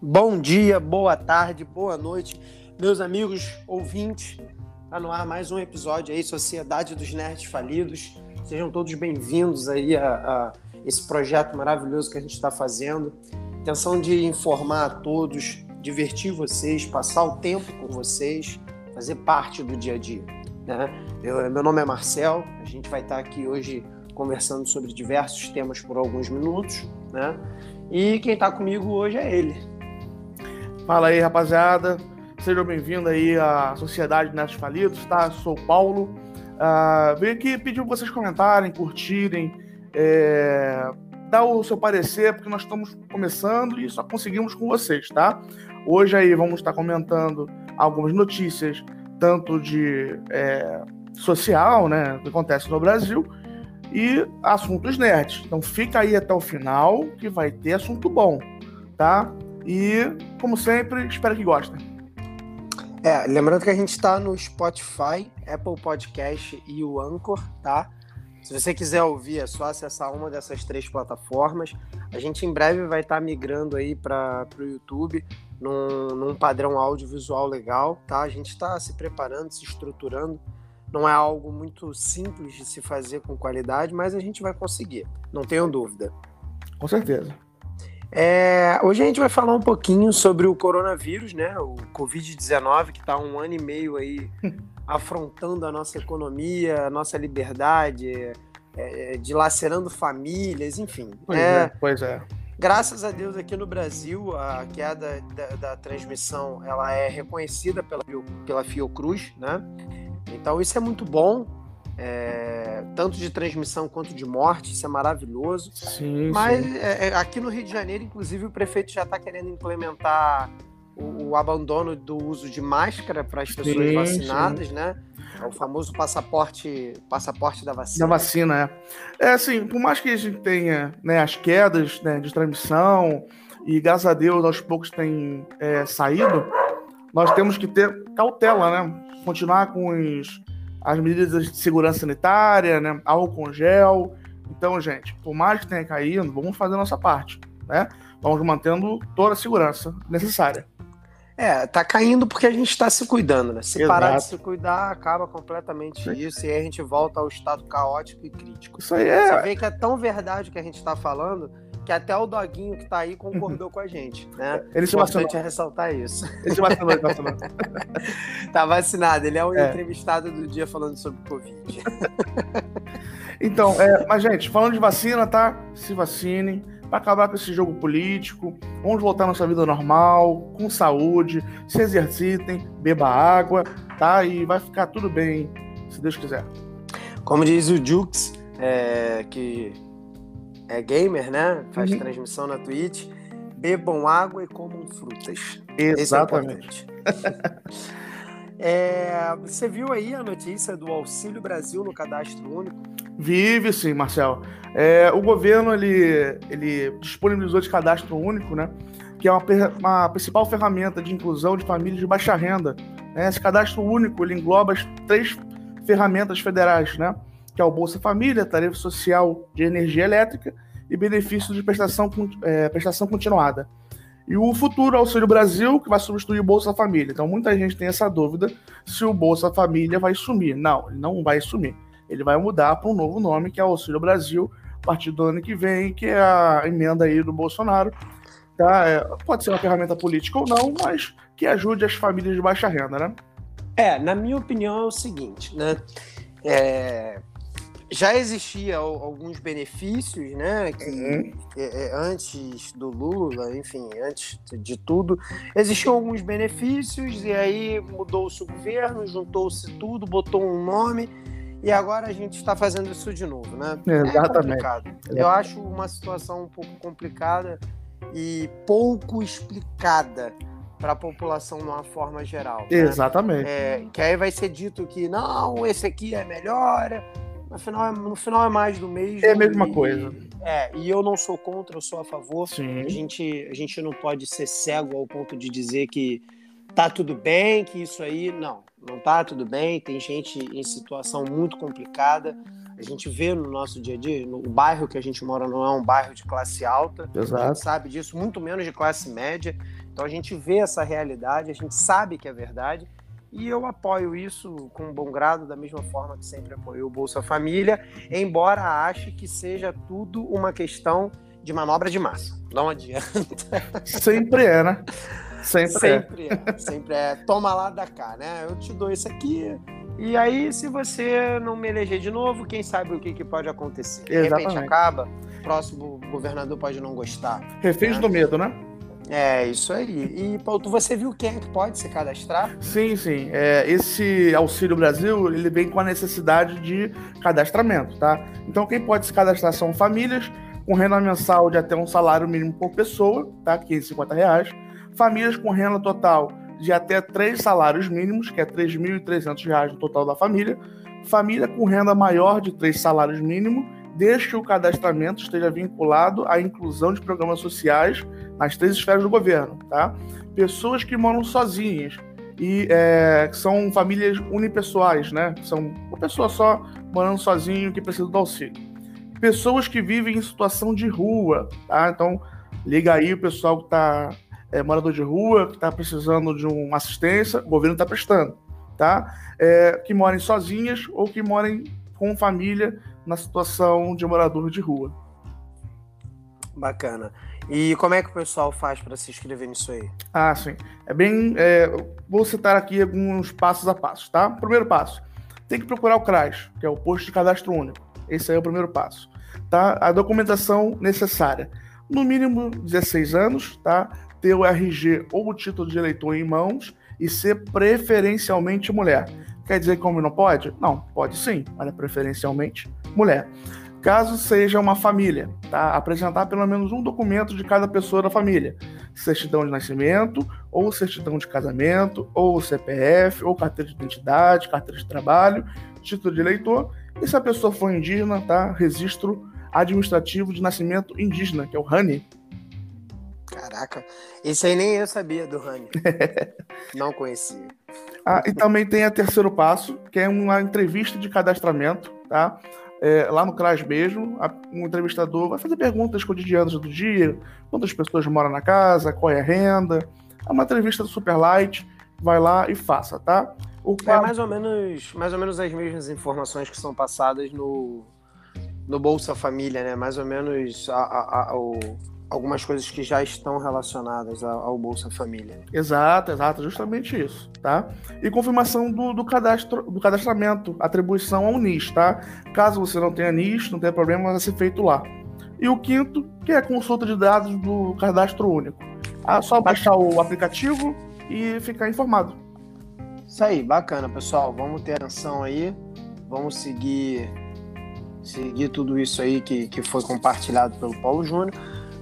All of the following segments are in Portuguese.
Bom dia, boa tarde, boa noite, meus amigos ouvintes. Tá no ar mais um episódio aí, Sociedade dos Nerds Falidos. Sejam todos bem-vindos aí a, a, esse projeto maravilhoso que a gente está fazendo. Intenção de informar a todos, divertir vocês, passar o tempo com vocês, fazer parte do dia a dia. Né? Eu, meu nome é Marcel, a gente vai estar aqui hoje conversando sobre diversos temas por alguns minutos, né? E quem está comigo hoje é ele, Fala aí, rapaziada. Sejam bem-vindos aí à Sociedade Netos Falidos, tá? Sou o Paulo. Uh, venho aqui pedir para vocês comentarem, curtirem, é, dar o seu parecer, porque nós estamos começando e só conseguimos com vocês, tá? Hoje aí vamos estar comentando algumas notícias, tanto de é, social, né, que acontece no Brasil, e assuntos nerds. Então fica aí até o final que vai ter assunto bom, tá? E, como sempre, espero que gostem. É, lembrando que a gente está no Spotify, Apple Podcast e o Anchor, tá? Se você quiser ouvir, é só acessar uma dessas três plataformas. A gente em breve vai estar tá migrando aí para o YouTube num, num padrão audiovisual legal, tá? A gente está se preparando, se estruturando. Não é algo muito simples de se fazer com qualidade, mas a gente vai conseguir, não tenho dúvida. Com certeza. É, hoje a gente vai falar um pouquinho sobre o coronavírus, né? O Covid-19, que está um ano e meio aí afrontando a nossa economia, a nossa liberdade, é, é, dilacerando famílias, enfim. Pois é, é, pois é. Graças a Deus aqui no Brasil, a queda da, da transmissão ela é reconhecida pela, pela Fiocruz, né? Então isso é muito bom é, tanto de transmissão quanto de morte, isso é maravilhoso. Sim, Mas sim. É, é aqui no Rio de Janeiro, inclusive, o prefeito já está querendo implementar o, o, abandono do uso de máscara para as pessoas sim, vacinadas, né? É o famoso passaporte, passaporte da vacina. Da vacina, é. É assim, por mais que a gente tenha né, as quedas né, de transmissão, e graças a Deus aos poucos tem é, saído, nós temos que ter cautela, né? Continuar com os as medidas de segurança sanitária, né? Álcool gel. Então, gente, por mais que tenha caído, vamos fazer a nossa parte, né? Vamos mantendo toda a segurança necessária. É, tá caindo porque a gente está se cuidando, né? Se Exato. parar de se cuidar, acaba completamente Sim. isso e aí a gente volta ao estado caótico e crítico. Isso aí é. Você vê que é tão verdade o que a gente está falando que até o doguinho que tá aí concordou com a gente, né? Ele se vacinou. Importante é ressaltar isso. Ele se vacinou, ele vacinou. tá vacinado, ele é o é. entrevistado do dia falando sobre Covid. então, é, mas gente, falando de vacina, tá? Se vacinem para acabar com esse jogo político. Vamos voltar à nossa vida normal, com saúde, se exercitem, beba água, tá? E vai ficar tudo bem, se Deus quiser. Como diz o Jux, é, que é gamer, né? Faz uhum. transmissão na Twitch. Bebam água e comam frutas. Exatamente. É, é, você viu aí a notícia do Auxílio Brasil no cadastro único? Vive sim, Marcel. É, o governo ele, ele disponibilizou esse cadastro único, né? Que é uma, uma principal ferramenta de inclusão de famílias de baixa renda. Né? Esse cadastro único ele engloba as três ferramentas federais, né? Que é o Bolsa Família, tarifa social de energia elétrica e benefício de prestação, é, prestação continuada. E o futuro Auxílio Brasil, que vai substituir o Bolsa Família. Então, muita gente tem essa dúvida se o Bolsa Família vai sumir. Não, ele não vai sumir. Ele vai mudar para um novo nome, que é Auxílio Brasil, a partir do ano que vem, que é a emenda aí do Bolsonaro. Tá? É, pode ser uma ferramenta política ou não, mas que ajude as famílias de baixa renda, né? É, na minha opinião é o seguinte, né? É, já existia alguns benefícios, né? Que uhum. É, é, antes do Lula, enfim, antes de tudo, existiam alguns benefícios e aí mudou-se o governo, juntou-se tudo, botou um nome e agora a gente está fazendo isso de novo, né? É Exatamente. É Eu acho uma situação um pouco complicada e pouco explicada para a população de uma forma geral. Né? Exatamente. É, que aí vai ser dito que não, esse aqui é melhor, no final, é, no final é mais do mesmo. É a mesma e, coisa. É, e eu não sou contra, eu sou a favor. Sim. A gente, a gente não pode ser cego ao ponto de dizer que tá tudo bem, que isso aí. Não, não tá tudo bem. Tem gente em situação muito complicada. A gente vê no nosso dia a dia, no bairro que a gente mora não é um bairro de classe alta, Exato. a gente sabe disso, muito menos de classe média. Então a gente vê essa realidade, a gente sabe que é verdade. E eu apoio isso com bom grado, da mesma forma que sempre apoiei o Bolsa Família, embora ache que seja tudo uma questão de manobra de massa. Não adianta. Sempre é, né? Sempre, sempre é. é. Sempre é. Toma lá da cá, né? Eu te dou isso aqui. E aí, se você não me eleger de novo, quem sabe o que, que pode acontecer? De Exatamente. repente acaba, o próximo governador pode não gostar. Reféns né? do medo, né? É, isso aí. E, Paulo, você viu quem é que pode se cadastrar? Sim, sim. É, esse Auxílio Brasil, ele vem com a necessidade de cadastramento, tá? Então, quem pode se cadastrar são famílias com renda mensal de até um salário mínimo por pessoa, tá? 550 reais. Famílias com renda total de até três salários mínimos, que é R$ 3.300 no total da família. Família com renda maior de três salários mínimos, desde que o cadastramento esteja vinculado à inclusão de programas sociais nas três esferas do governo, tá? Pessoas que moram sozinhas e é, são famílias unipessoais, né? São uma pessoa só morando sozinho que precisa do auxílio. Pessoas que vivem em situação de rua, tá? Então, liga aí o pessoal que está é, morador de rua, que está precisando de uma assistência, o governo está prestando, tá? É, que morem sozinhas ou que morem com família na situação de morador de rua. Bacana. E como é que o pessoal faz para se inscrever nisso aí? Ah, sim. É bem. É, vou citar aqui alguns passos a passos, tá? Primeiro passo: tem que procurar o CRAS, que é o posto de cadastro único. Esse aí é o primeiro passo. Tá? A documentação necessária. No mínimo 16 anos, tá? Ter o RG ou o título de eleitor em mãos e ser preferencialmente mulher. Quer dizer que homem não pode? Não, pode sim, mas é preferencialmente mulher. Caso seja uma família, tá? Apresentar pelo menos um documento de cada pessoa da família. Certidão de nascimento, ou certidão de casamento, ou CPF, ou carteira de identidade, carteira de trabalho, título de eleitor. E se a pessoa for indígena, tá? Registro administrativo de nascimento indígena, que é o RANI. Caraca, esse aí nem eu sabia do Rani. Não conhecia. Ah, e também tem a terceiro passo, que é uma entrevista de cadastramento, tá? É, lá no CRAS mesmo, a, um entrevistador vai fazer perguntas cotidianas do dia, quantas pessoas moram na casa, qual é a renda. É uma entrevista super light, vai lá e faça, tá? O é mais ou menos, mais ou menos as mesmas informações que são passadas no, no Bolsa Família, né? Mais ou menos a, a, a, o, algumas coisas que já estão relacionadas ao Bolsa Família. Exato, exato, justamente isso, tá? E confirmação do, do, cadastro, do cadastramento, atribuição ao NIS, tá? Caso você não tenha NIS, não tenha problema, vai ser feito lá. E o quinto, que é a consulta de dados do cadastro único. É só baixar o aplicativo e ficar informado. Isso aí, bacana, pessoal. Vamos ter atenção aí. Vamos seguir seguir tudo isso aí que, que foi compartilhado pelo Paulo Júnior.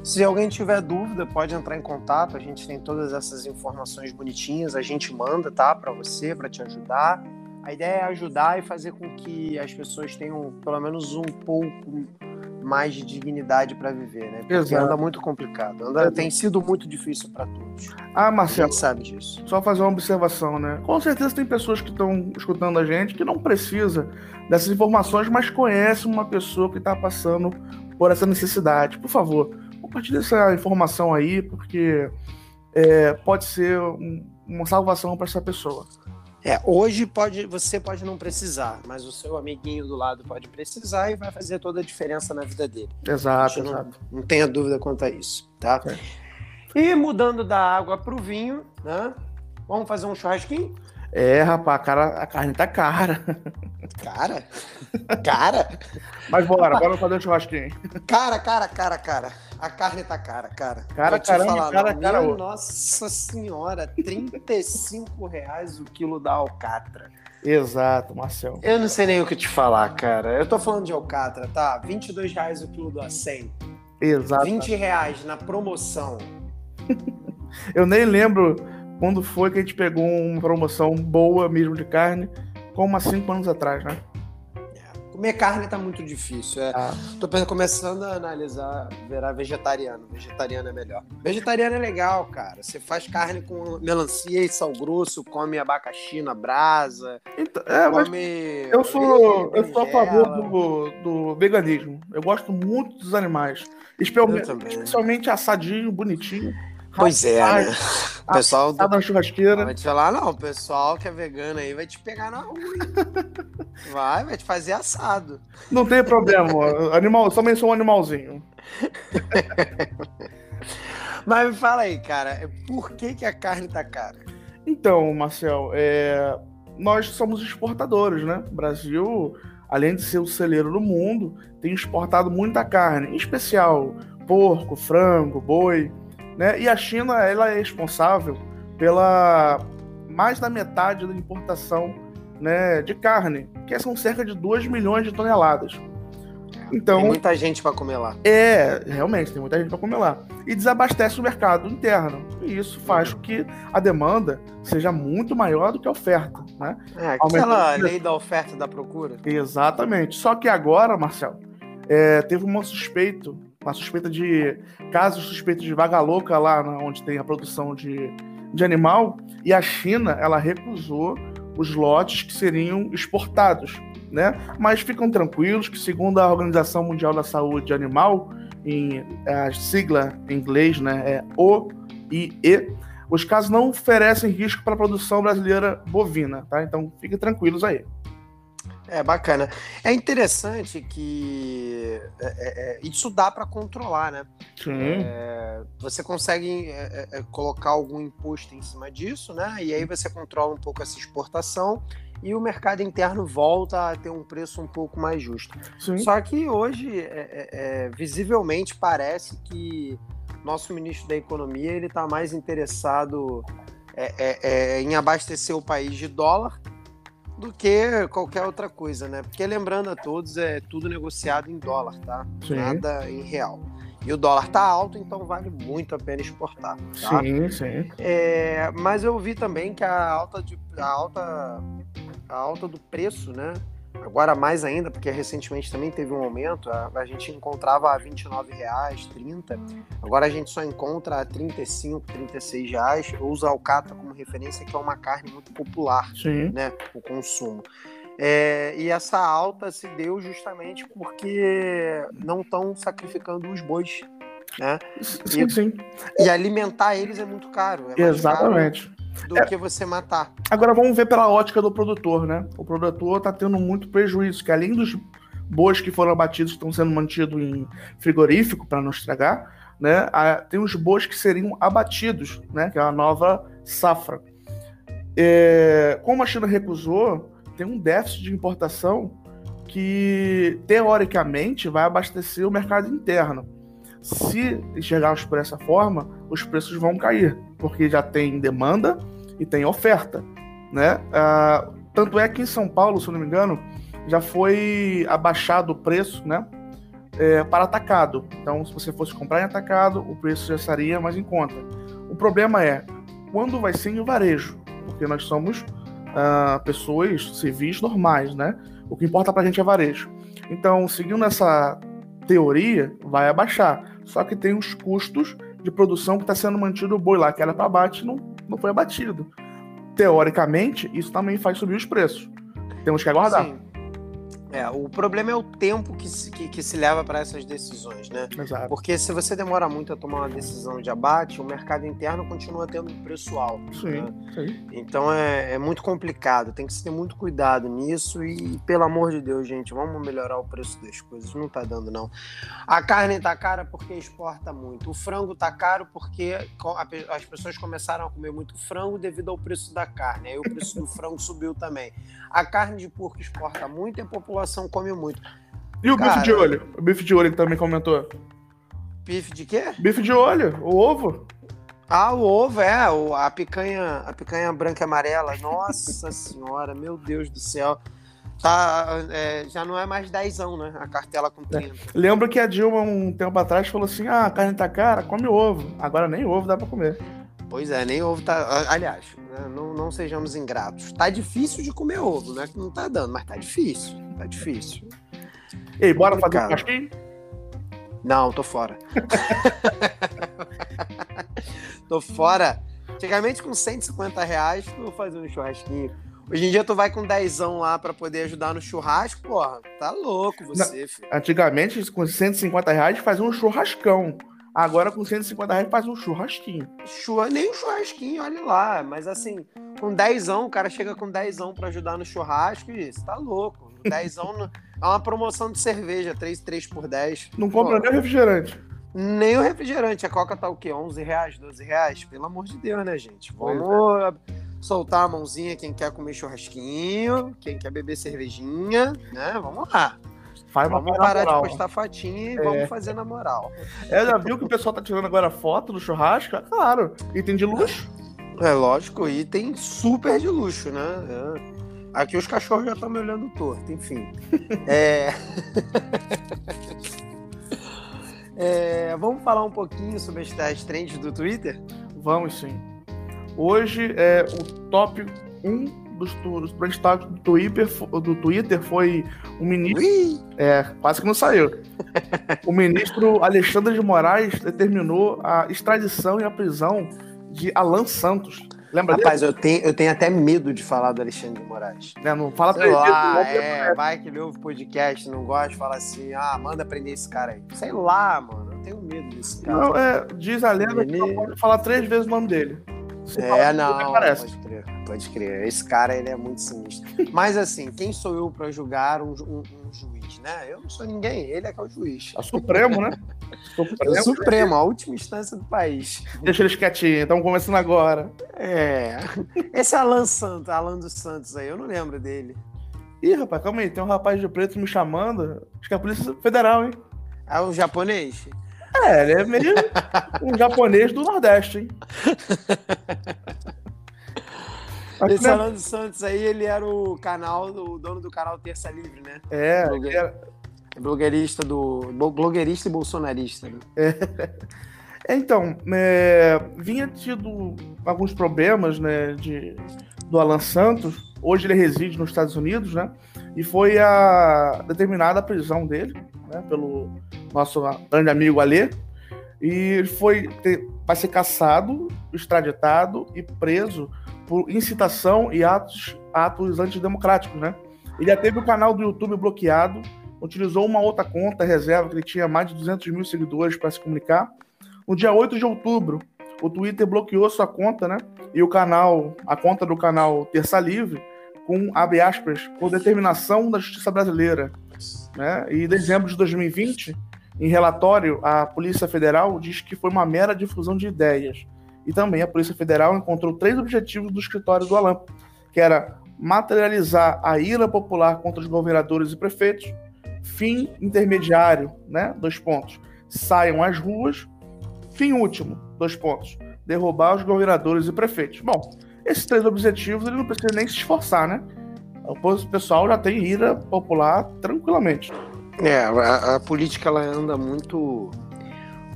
Se alguém tiver dúvida, pode entrar em contato. A gente tem todas essas informações bonitinhas, a gente manda, tá, para você, para te ajudar. A ideia é ajudar e fazer com que as pessoas tenham pelo menos um pouco mais de dignidade para viver, né? Porque Exato. anda muito complicado, anda, tem sido muito difícil para todos. Ah, A Marcelo, gente sabe disso. só fazer uma observação, né? Com certeza tem pessoas que estão escutando a gente que não precisa dessas informações, mas conhece uma pessoa que está passando por essa necessidade. Por favor, compartilhe essa informação aí, porque é, pode ser um- uma salvação para essa pessoa. É, hoje pode, você pode não precisar, mas o seu amiguinho do lado pode precisar e vai fazer toda a diferença na vida dele. Exato, não, exato. não tenha dúvida quanto a isso, tá? É. E mudando da água pro vinho, né? Vamos fazer um churrasquinho? É, rapaz, a, cara, a carne tá cara. Cara, cara, Mas bora, bora fazer um churrasquinho. cara, cara, cara, cara. A carne tá cara, cara. Cara, caramba, falar, cara, não, cara. Nossa senhora, 35 reais o quilo da alcatra. Exato, Marcel. Eu não sei nem o que te falar, cara. Eu tô falando de alcatra, tá? 22 reais o quilo do acém. Exato. 20 reais na promoção. Eu nem lembro quando foi que a gente pegou uma promoção boa mesmo de carne, como há cinco anos atrás, né? Comer carne tá muito difícil. É. Ah. Tô começando a analisar, virar vegetariano. Vegetariano é melhor. Vegetariano é legal, cara. Você faz carne com melancia e sal grosso, come abacaxi na brasa, Então, é, come. eu sou, eu sou a favor do, do veganismo. Eu gosto muito dos animais. Espe- Eu também. Especialmente assadinho, bonitinho. Pois é, né? O pessoal. Assado na churrasqueira. vai te falar, não, o pessoal que é vegano aí vai te pegar na rua. Vai, vai te fazer assado. Não tem problema. Animal, também sou um animalzinho. Mas me fala aí, cara, por que, que a carne tá cara? Então, Marcel, é, nós somos exportadores, né? O Brasil, além de ser o celeiro do mundo, tem exportado muita carne, em especial porco, frango, boi, né? E a China, ela é responsável pela mais da metade da importação né, de carne, que são cerca de 2 milhões de toneladas. Então, Tem muita gente pra comer lá. é, realmente, tem muita gente para comer lá. E desabastece o mercado interno. E isso faz com que a demanda seja muito maior do que a oferta, né? É, aquela Aumenta- lei da oferta e da procura. Exatamente. Só que agora, Marcel, é, teve uma suspeito, uma suspeita de casos suspeitos de vaga louca lá na- onde tem a produção de, de animal, e a China ela recusou os lotes que seriam exportados, né? Mas ficam tranquilos que segundo a Organização Mundial da Saúde Animal, em a sigla em inglês, né, é OIE, os casos não oferecem risco para a produção brasileira bovina, tá? Então fiquem tranquilos aí. É bacana. É interessante que é, é, é, isso dá pra controlar, né? Sim. É, você consegue é, é, colocar algum imposto em cima disso, né? E aí você controla um pouco essa exportação e o mercado interno volta a ter um preço um pouco mais justo. Sim. Só que hoje, visivelmente, parece que nosso ministro da Economia ele está mais interessado em abastecer o país de dólar do que qualquer outra coisa, né? Porque lembrando a todos, é tudo negociado em dólar, tá? Sim. Nada em real. E o dólar tá alto, então vale muito a pena exportar. Tá? Sim, sim. É, mas eu vi também que a alta, de, a alta, a alta do preço, né? Agora mais ainda, porque recentemente também teve um aumento, a, a gente encontrava a R$ 29,00, 30. Agora a gente só encontra a 35, 36 reais. Eu uso a alcatra como referência, que é uma carne muito popular, Sim. né? O consumo. É, e essa alta se deu justamente porque não estão sacrificando os bois, né? Sim, sim. E alimentar eles é muito caro. É mais caro Do que você matar. Agora vamos ver pela ótica do produtor, né? O produtor está tendo muito prejuízo, que além dos bois que foram abatidos que estão sendo mantidos em frigorífico para não estragar, né? Tem os bois que seriam abatidos, né? Que é a nova safra. É, como a China recusou, tem um déficit de importação que teoricamente vai abastecer o mercado interno. Se enxergarmos por essa forma, os preços vão cair, porque já tem demanda e tem oferta, né? Ah, tanto é que em São Paulo, se não me engano, já foi abaixado o preço, né? é, para atacado. Então, se você fosse comprar em atacado, o preço já estaria mais em conta. O problema é quando vai ser em varejo, porque nós somos ah, pessoas civis normais, né? O que importa pra gente é varejo. Então, seguindo essa teoria, vai abaixar. Só que tem os custos de produção que está sendo mantido o boi lá, que era para abate, não, não foi abatido. Teoricamente, isso também faz subir os preços. Temos que aguardar. Sim. É, o problema é o tempo que se, que, que se leva para essas decisões, né? Exato. Porque se você demora muito a tomar uma decisão de abate, o mercado interno continua tendo um preço alto. Sim, né? sim. Então é, é muito complicado, tem que se ter muito cuidado nisso e, pelo amor de Deus, gente, vamos melhorar o preço das coisas. Não tá dando, não. A carne tá cara porque exporta muito. O frango tá caro porque as pessoas começaram a comer muito frango devido ao preço da carne. Aí o preço do frango subiu também. A carne de porco exporta muito e a população come muito. E o Cara- bife de olho? O bife de olho que também comentou. Bife de quê? Bife de olho, o ovo. Ah, o ovo, é, a picanha, a picanha branca e amarela. Nossa senhora, meu Deus do céu. Tá, é, já não é mais dezão, né? A cartela com 30. Lembro que a Dilma, um tempo atrás, falou assim: ah, a carne tá cara, come ovo. Agora nem ovo dá pra comer. Pois é, nem ovo tá. Aliás, né, não, não sejamos ingratos. Tá difícil de comer ovo, né? Não tá dando, mas tá difícil. Tá difícil. Ei, bora fazer um? Não, tô fora. tô fora. Antigamente, com 150 reais, tu fazer um churrasquinho. Hoje em dia, tu vai com dezão lá pra poder ajudar no churrasco, porra. Tá louco você, Não, filho. Antigamente, com 150 reais, fazia um churrascão. Agora, com 150 reais, faz um churrasquinho. Churra... Nem um churrasquinho, olha lá. Mas assim, com dezão, o cara chega com dezão pra ajudar no churrasco e isso, tá louco. Dezão no... é uma promoção de cerveja, 3, 3 por 10. Não compra Pô, nem o refrigerante. Nem o refrigerante. A Coca tá o quê? 11 reais, 12 reais? Pelo amor de Deus, né, gente? Vamos é. soltar a mãozinha quem quer comer churrasquinho, quem quer beber cervejinha, né? Vamos lá. Faz vamos parar de postar fotinha e é. vamos fazer na moral. É, já viu que o pessoal tá tirando agora foto do churrasco? É claro. Item de luxo. É lógico, item super de luxo, né? É. Aqui os cachorros já estão me olhando torto, enfim. é... É, vamos falar um pouquinho sobre as trends do Twitter? Vamos sim. Hoje é o top 1 dos, dos trend topics do Twitter, do Twitter foi o ministro. Ui! É, quase que não saiu. o ministro Alexandre de Moraes determinou a extradição e a prisão de Alan Santos, Lembra Rapaz, eu tenho, eu tenho até medo de falar do Alexandre de Moraes. É, não fala Sei pra lá, ele. É, vai que ele ouve podcast, não gosta, de falar assim, ah, manda prender esse cara aí. Sei lá, mano, eu tenho medo desse cara. Não, é, diz a lenda ele... que não pode falar três vezes o nome dele. Se é, não, pode crer, pode crer. Esse cara, ele é muito sinistro. Mas assim, quem sou eu para julgar um, um, um, juiz, né? Eu não sou ninguém, ele é que é o juiz. É o Supremo, né? Supremo, é o Supremo, a última instância do país. Deixa eles quietinhos, estamos começando agora. É. Esse Alan Santos, Alan dos Santos aí, eu não lembro dele. Ih, rapaz, calma aí, tem um rapaz de preto me chamando. Acho que é a Polícia Federal, hein? É o japonês? É, ele é meio um japonês do Nordeste, hein? Esse Alan dos Santos aí, ele era o canal, o dono do canal Terça Livre, né? É, Blogueir, era... blogueirista do. blogueirista e bolsonarista. Né? É. Então, é, vinha tido alguns problemas, né, de, do Alan Santos. Hoje ele reside nos Estados Unidos, né? E foi a determinada a prisão dele, né, pelo nosso grande amigo Alê. E ele foi ter, vai ser caçado, extraditado e preso por incitação e atos, atos antidemocráticos, né? Ele já teve o canal do YouTube bloqueado, utilizou uma outra conta reserva que ele tinha mais de 200 mil seguidores para se comunicar. No dia 8 de outubro, o Twitter bloqueou sua conta, né? E o canal, a conta do canal Terça Livre, com abre aspas, por determinação da justiça brasileira. Né? E em dezembro de 2020, em relatório, a Polícia Federal diz que foi uma mera difusão de ideias e também a Polícia Federal encontrou três objetivos do escritório do Alan, que era materializar a ira popular contra os governadores e prefeitos, fim intermediário, né, dois pontos, saiam às ruas, fim último, dois pontos, derrubar os governadores e prefeitos. Bom, esses três objetivos ele não precisa nem se esforçar, né? O pessoal já tem ira popular tranquilamente. É, a, a política ela anda muito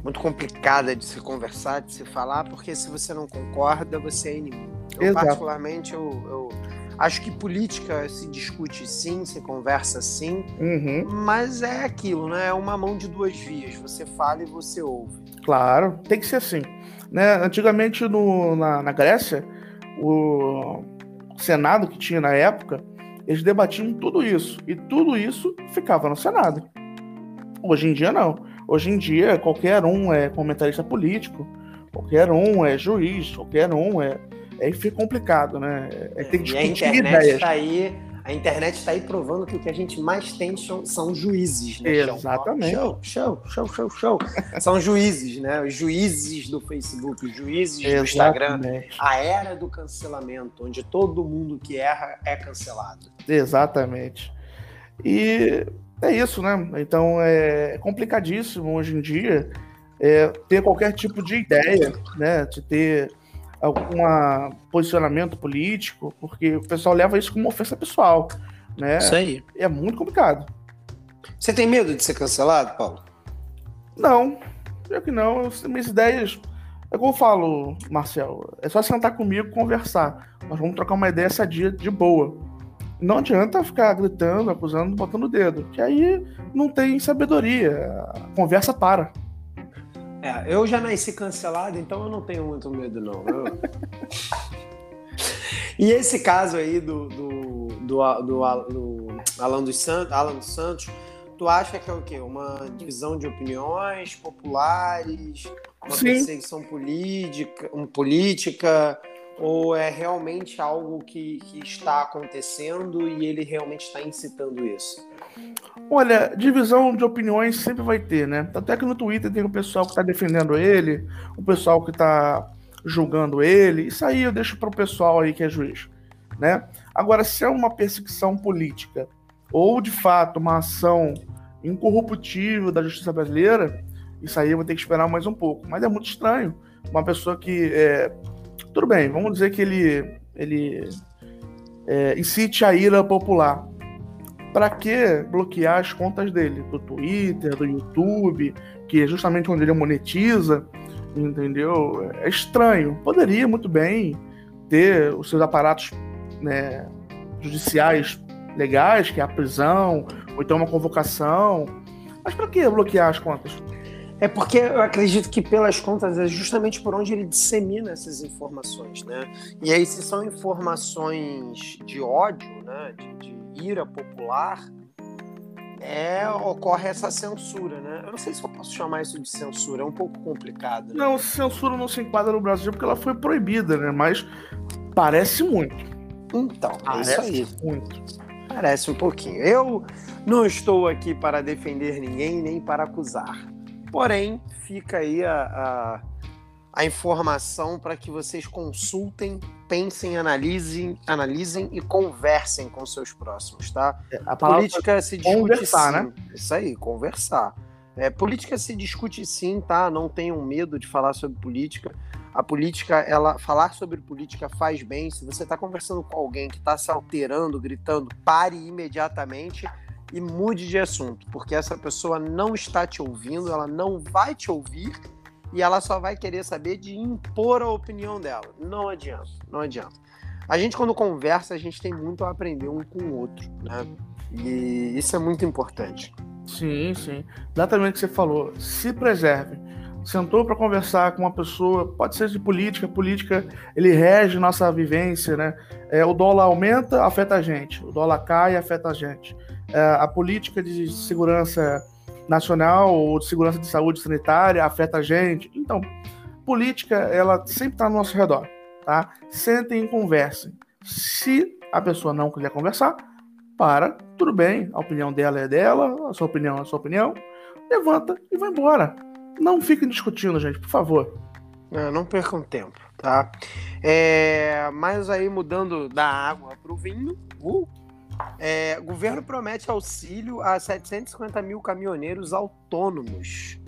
muito complicada de se conversar, de se falar, porque se você não concorda, você é inimigo. Eu, Exato. particularmente, eu, eu, acho que política se discute sim, se conversa sim, uhum. mas é aquilo, né? É uma mão de duas vias. Você fala e você ouve. Claro, tem que ser assim. Né? Antigamente, no, na, na Grécia, o Senado que tinha na época, eles debatiam tudo isso. E tudo isso ficava no Senado. Hoje em dia, não. Hoje em dia, qualquer um é comentarista político, qualquer um é juiz, qualquer um é. Aí fica complicado, né? É, tem que e a internet está aí, a internet está aí provando que o que a gente mais tem são, são juízes, né? Exatamente. Show, show, show, show, show. são juízes, né? Os juízes do Facebook, os juízes Exatamente. do Instagram. A era do cancelamento, onde todo mundo que erra é cancelado. Exatamente. E é isso, né? Então é complicadíssimo hoje em dia é, ter qualquer tipo de ideia, né? De ter algum posicionamento político, porque o pessoal leva isso como ofensa pessoal, né? Isso aí. É muito complicado. Você tem medo de ser cancelado, Paulo? Não, eu que não. Minhas ideias. É como eu falo, Marcel, é só sentar comigo conversar. Nós vamos trocar uma ideia sadia de boa. Não adianta ficar gritando, acusando, botando o dedo, que aí não tem sabedoria, a conversa para. É, eu já nasci cancelado, então eu não tenho muito medo, não. Eu... e esse caso aí do, do, do, do, do Alan, dos Santos, Alan dos Santos, tu acha que é o quê? Uma divisão de opiniões populares, uma Sim. perseguição política, um, política, ou é realmente algo que, que está acontecendo e ele realmente está incitando isso? Olha, divisão de opiniões sempre vai ter, né? Até que no Twitter tem o pessoal que está defendendo ele, o pessoal que está julgando ele. Isso aí eu deixo para o pessoal aí que é juiz, né? Agora, se é uma perseguição política ou de fato uma ação incorruptível da justiça brasileira, isso aí eu vou ter que esperar mais um pouco. Mas é muito estranho uma pessoa que é, tudo bem, vamos dizer que ele, ele é, incite a ira popular. Para que bloquear as contas dele? Do Twitter, do YouTube, que é justamente onde ele monetiza, entendeu? É estranho. Poderia muito bem ter os seus aparatos né, judiciais legais, que é a prisão, ou então uma convocação. Mas para que bloquear as contas? É porque eu acredito que pelas contas é justamente por onde ele dissemina essas informações, né? E aí se são informações de ódio, né, de, de ira popular, é, ocorre essa censura, né? Eu não sei se eu posso chamar isso de censura, é um pouco complicado. Né? Não, censura não se enquadra no Brasil porque ela foi proibida, né? Mas parece muito. Então, parece é isso aí. Muito. Parece um pouquinho. Eu não estou aqui para defender ninguém nem para acusar. Porém, fica aí a, a, a informação para que vocês consultem, pensem, analisem, analisem e conversem com seus próximos, tá? É, a política se discute conversar, sim. né? Isso aí, conversar. É, política se discute sim, tá? Não tenham medo de falar sobre política. A política, ela falar sobre política faz bem. Se você está conversando com alguém que está se alterando, gritando, pare imediatamente e mude de assunto, porque essa pessoa não está te ouvindo, ela não vai te ouvir e ela só vai querer saber de impor a opinião dela. Não adianta, não adianta. A gente, quando conversa, a gente tem muito a aprender um com o outro, né? E isso é muito importante. Sim, sim. Exatamente o que você falou. Se preserve. Sentou para conversar com uma pessoa, pode ser de política, política ele rege nossa vivência, né? É, o dólar aumenta, afeta a gente. O dólar cai, afeta a gente. É, a política de segurança nacional ou de segurança de saúde sanitária afeta a gente. Então, política, ela sempre está no nosso redor, tá? Sentem e conversem. Se a pessoa não quiser conversar, para, tudo bem, a opinião dela é dela, a sua opinião é a sua opinião, levanta e vai embora. Não fiquem discutindo, gente, por favor. Não, não percam tempo, tá? É, mas aí, mudando da água para o vinho, uh, é, o governo promete auxílio a 750 mil caminhoneiros autônomos.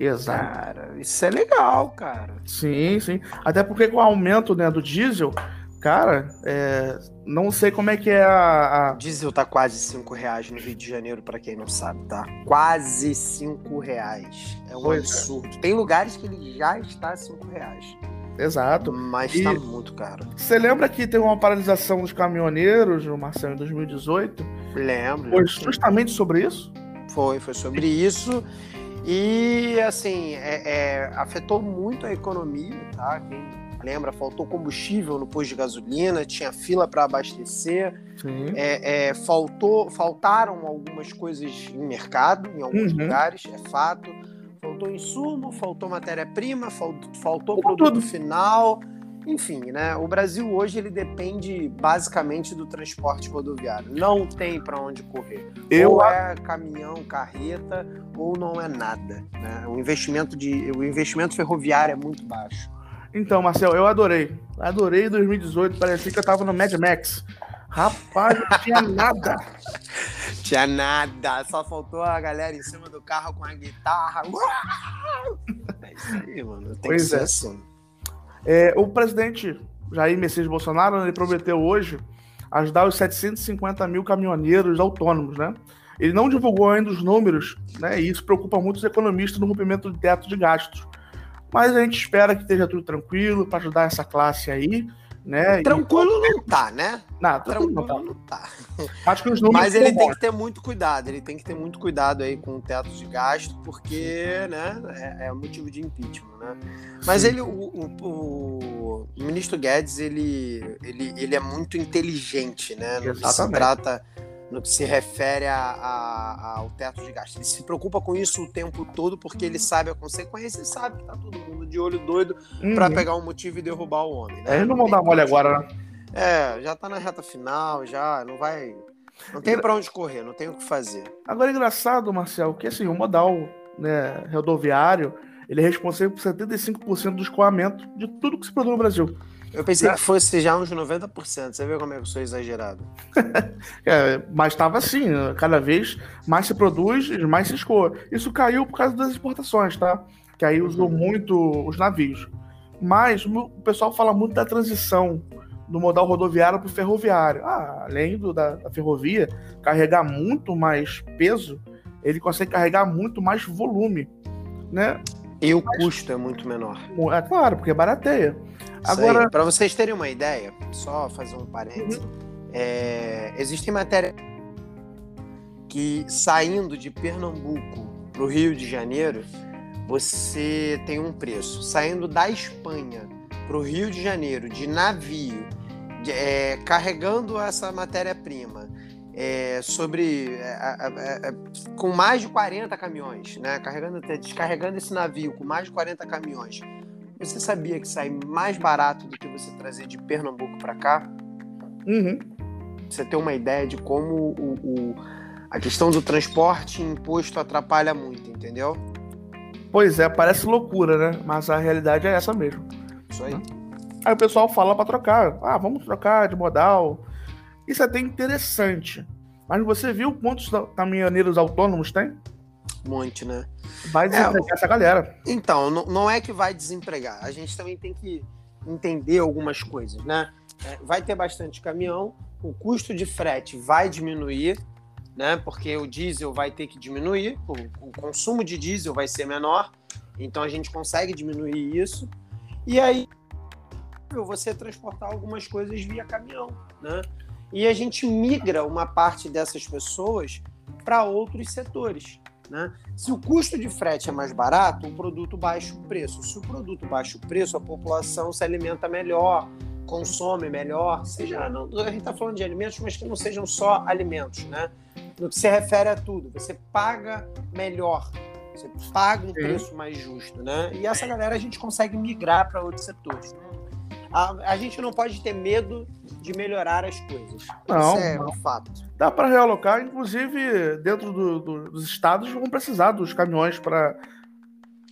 Exato. Cara, isso é legal, cara. Sim, sim. Até porque com o aumento né, do diesel, cara, é, não sei como é que é a, a... Diesel tá quase 5 reais no Rio de Janeiro, para quem não sabe, tá? Quase 5 reais. É um pois é. absurdo. É. Tem lugares que ele já está a 5 reais. Exato. Mas e tá muito caro. Você lembra que teve uma paralisação dos caminhoneiros, Marcelo, em 2018? Lembro. Foi justamente sobre isso? Foi, foi sobre isso. E, assim, é, é, afetou muito a economia, tá? Quem lembra, faltou combustível no posto de gasolina, tinha fila para abastecer, é, é, faltou, faltaram algumas coisas em mercado, em alguns uhum. lugares, é fato faltou insumo, faltou matéria-prima, faltou, faltou produto tudo. final. Enfim, né? O Brasil hoje ele depende basicamente do transporte rodoviário. Não tem para onde correr. Eu... Ou é caminhão, carreta, ou não é nada. Né? O investimento de, o investimento ferroviário é muito baixo. Então, Marcel, eu adorei. Adorei 2018. Parecia que eu tava no Mad Max. Rapaz, não tinha nada. tinha nada. Só faltou a galera em cima do carro com a guitarra. É isso aí, mano. Tem pois que é. assim. É, o presidente Jair Messias Bolsonaro ele prometeu hoje ajudar os 750 mil caminhoneiros autônomos, né? Ele não divulgou ainda os números, né? E isso preocupa muito os economistas no rompimento do teto de gastos. Mas a gente espera que esteja tudo tranquilo para ajudar essa classe aí Né? Tranquilo e... não tá, né? Não, tranquilo, tranquilo não tá. Acho que os números Mas ele tem que ter muito cuidado, ele tem que ter muito cuidado aí com o teto de gasto, porque né, é, é motivo de impeachment, né? Mas Sim. ele, o, o, o, ministro Guedes, ele, ele, ele é muito inteligente, né? No que se trata no que se refere a, a, ao teto de gasto. Ele se preocupa com isso o tempo todo porque ele sabe a consequência e sabe que tá todo mundo de olho doido uhum. para pegar um motivo e derrubar o homem. Né? É, eles não vão dar mole agora, né? É, já tá na reta final, já não vai. Não tem para onde correr, não tem o que fazer. Agora é engraçado, Marcel, que assim, o modal né, rodoviário ele é responsável por 75% do escoamento de tudo que se produz no Brasil. Eu pensei que fosse já uns 90%. Você vê como é que eu sou exagerado. é, mas estava assim, né? cada vez mais se produz, mais se escoa. Isso caiu por causa das exportações, tá? Que aí usou uhum. muito os navios. Mas o pessoal fala muito da transição do modal rodoviário para o ferroviário. Ah, além do, da, da ferrovia carregar muito mais peso, ele consegue carregar muito mais volume, né? E o Mas, custo é muito menor. É claro, porque barateia. Agora, para vocês terem uma ideia, só fazer um parênteses, uhum. é, existem matérias que saindo de Pernambuco para o Rio de Janeiro, você tem um preço. Saindo da Espanha para o Rio de Janeiro de navio, é, carregando essa matéria-prima, é, sobre é, é, com mais de 40 caminhões, né? Carregando, descarregando esse navio com mais de 40 caminhões. Você sabia que sai mais barato do que você trazer de Pernambuco para cá? Uhum. Você tem uma ideia de como o, o, a questão do transporte imposto atrapalha muito, entendeu? Pois é, parece loucura, né? Mas a realidade é essa mesmo. Isso aí. Aí o pessoal fala para trocar. Ah, vamos trocar de modal. Isso é até interessante. Mas você viu quantos caminhoneiros autônomos tem? Um monte, né? Vai desempregar é, essa galera. Então, não, não é que vai desempregar. A gente também tem que entender algumas coisas, né? É, vai ter bastante caminhão, o custo de frete vai diminuir, né? Porque o diesel vai ter que diminuir, o, o consumo de diesel vai ser menor, então a gente consegue diminuir isso. E aí você transportar algumas coisas via caminhão, né? E a gente migra uma parte dessas pessoas para outros setores. Né? Se o custo de frete é mais barato, o produto baixa o preço. Se o produto baixa o preço, a população se alimenta melhor, consome melhor. Seja, não, a gente está falando de alimentos, mas que não sejam só alimentos. Né? No que se refere a tudo, você paga melhor, você paga um preço mais justo. Né? E essa galera a gente consegue migrar para outros setores. A, a gente não pode ter medo de melhorar as coisas. Não, Isso é não. um fato. Dá para realocar, inclusive dentro do, do, dos estados vão precisar dos caminhões para